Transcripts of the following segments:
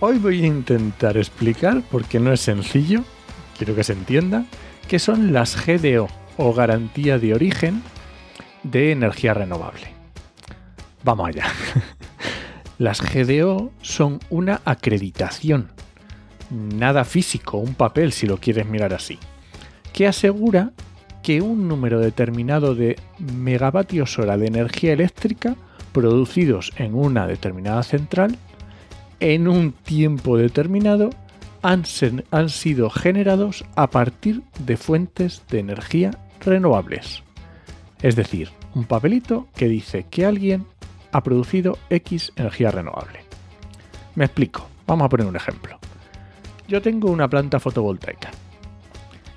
Hoy voy a intentar explicar, porque no es sencillo, quiero que se entienda, qué son las GDO o garantía de origen de energía renovable. Vamos allá. Las GDO son una acreditación, nada físico, un papel si lo quieres mirar así, que asegura que un número determinado de megavatios hora de energía eléctrica producidos en una determinada central en un tiempo determinado han, sido generados a partir de fuentes de energía renovables. Es decir, un papelito que dice que alguien ha producido X energía renovable. Me explico, vamos a poner un ejemplo. Yo tengo una planta fotovoltaica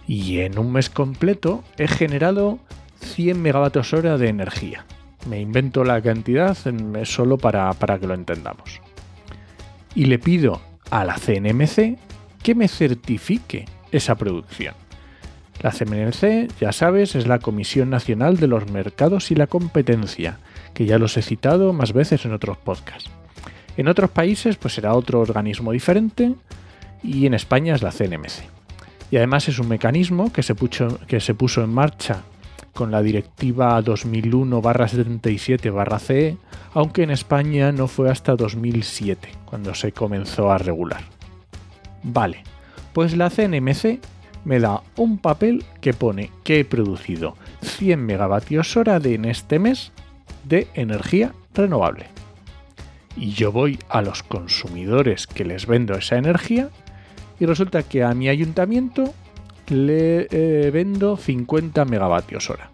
y en un mes completo he generado 100 megavatios hora de energía. Me invento la cantidad solo para, para que lo entendamos y le pido a la CNMC que me certifique esa producción. La CNMC, ya sabes, es la Comisión Nacional de los Mercados y la Competencia, que ya los he citado más veces en otros podcasts. En otros países pues será otro organismo diferente y en España es la CNMC. Y además es un mecanismo que se puso, que se puso en marcha con la directiva 2001-77-CE, aunque en España no fue hasta 2007 cuando se comenzó a regular. Vale, pues la CNMC me da un papel que pone que he producido 100 megavatios hora de en este mes de energía renovable. Y yo voy a los consumidores que les vendo esa energía y resulta que a mi ayuntamiento le eh, vendo 50 megavatios hora.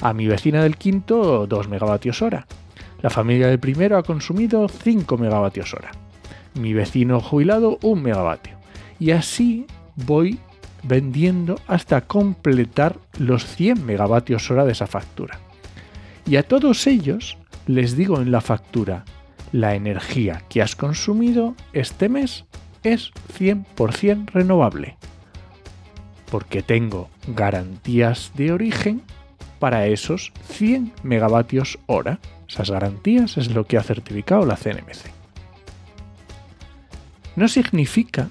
A mi vecina del quinto 2 megavatios hora. La familia del primero ha consumido 5 megavatios hora. Mi vecino jubilado 1 megavatio. Y así voy vendiendo hasta completar los 100 megavatios hora de esa factura. Y a todos ellos les digo en la factura, la energía que has consumido este mes es 100% renovable porque tengo garantías de origen para esos 100 megavatios hora. Esas garantías es lo que ha certificado la CNMC. No significa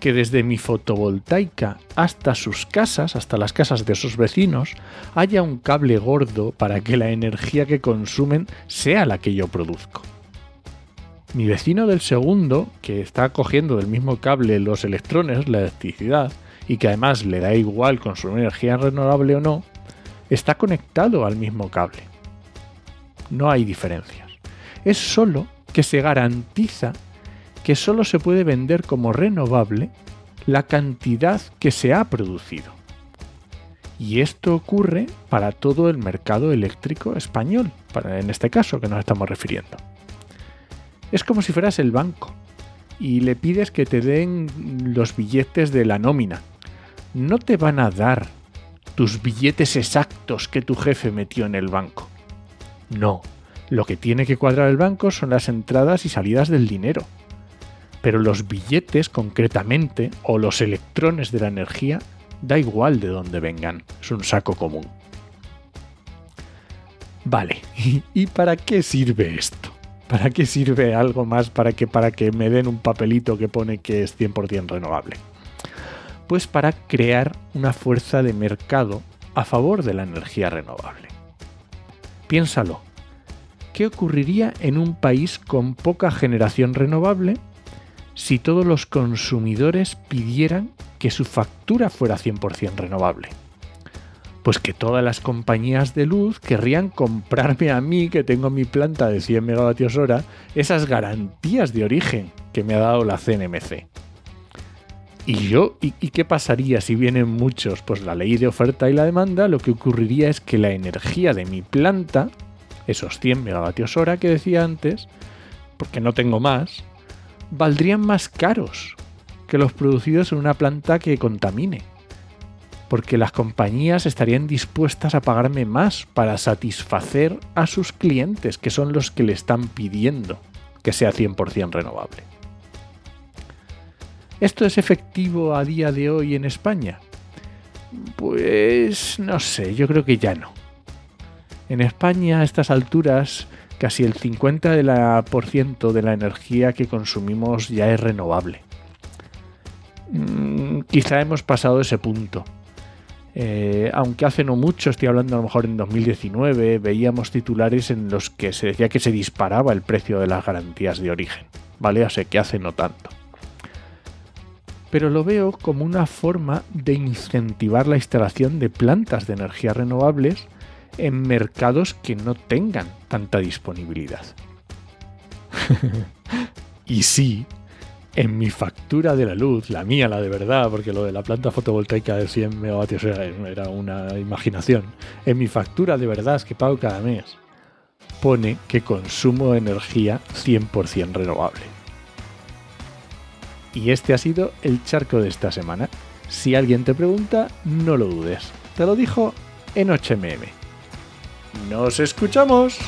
que desde mi fotovoltaica hasta sus casas, hasta las casas de sus vecinos, haya un cable gordo para que la energía que consumen sea la que yo produzco. Mi vecino del segundo, que está cogiendo del mismo cable los electrones, la electricidad, y que además le da igual consumir energía renovable o no, está conectado al mismo cable. No hay diferencias. Es solo que se garantiza que solo se puede vender como renovable la cantidad que se ha producido. Y esto ocurre para todo el mercado eléctrico español, en este caso que nos estamos refiriendo. Es como si fueras el banco y le pides que te den los billetes de la nómina no te van a dar tus billetes exactos que tu jefe metió en el banco. No, lo que tiene que cuadrar el banco son las entradas y salidas del dinero. Pero los billetes concretamente, o los electrones de la energía, da igual de dónde vengan, es un saco común. Vale, ¿y para qué sirve esto? ¿Para qué sirve algo más para que, para que me den un papelito que pone que es 100% renovable? Pues para crear una fuerza de mercado a favor de la energía renovable. Piénsalo, ¿qué ocurriría en un país con poca generación renovable si todos los consumidores pidieran que su factura fuera 100% renovable? Pues que todas las compañías de luz querrían comprarme a mí, que tengo mi planta de 100 megavatios hora, esas garantías de origen que me ha dado la CNMC. ¿Y yo? ¿Y, qué pasaría si vienen muchos? Pues la ley de oferta y la demanda, lo que ocurriría es que la energía de mi planta, esos 100 megavatios hora que decía antes, porque no tengo más, valdrían más caros que los producidos en una planta que contamine. Porque las compañías estarían dispuestas a pagarme más para satisfacer a sus clientes, que son los que le están pidiendo que sea 100% renovable. ¿Esto es efectivo a día de hoy en España? Pues no sé, yo creo que ya no. En España a estas alturas casi el 50% de la, de la energía que consumimos ya es renovable. Mm, quizá hemos pasado ese punto. Eh, aunque hace no mucho, estoy hablando a lo mejor en 2019, veíamos titulares en los que se decía que se disparaba el precio de las garantías de origen. ¿Vale? O que hace no tanto. Pero lo veo como una forma de incentivar la instalación de plantas de energías renovables en mercados que no tengan tanta disponibilidad. y sí, en mi factura de la luz, la mía, la de verdad, porque lo de la planta fotovoltaica de 100 megavatios era, una imaginación, en mi factura de verdad que pago cada mes, pone que consumo energía 100% renovable. Y este ha sido el charco de esta semana. Si alguien te pregunta, no lo dudes. Te lo dijo en 8mm. ¡Nos escuchamos!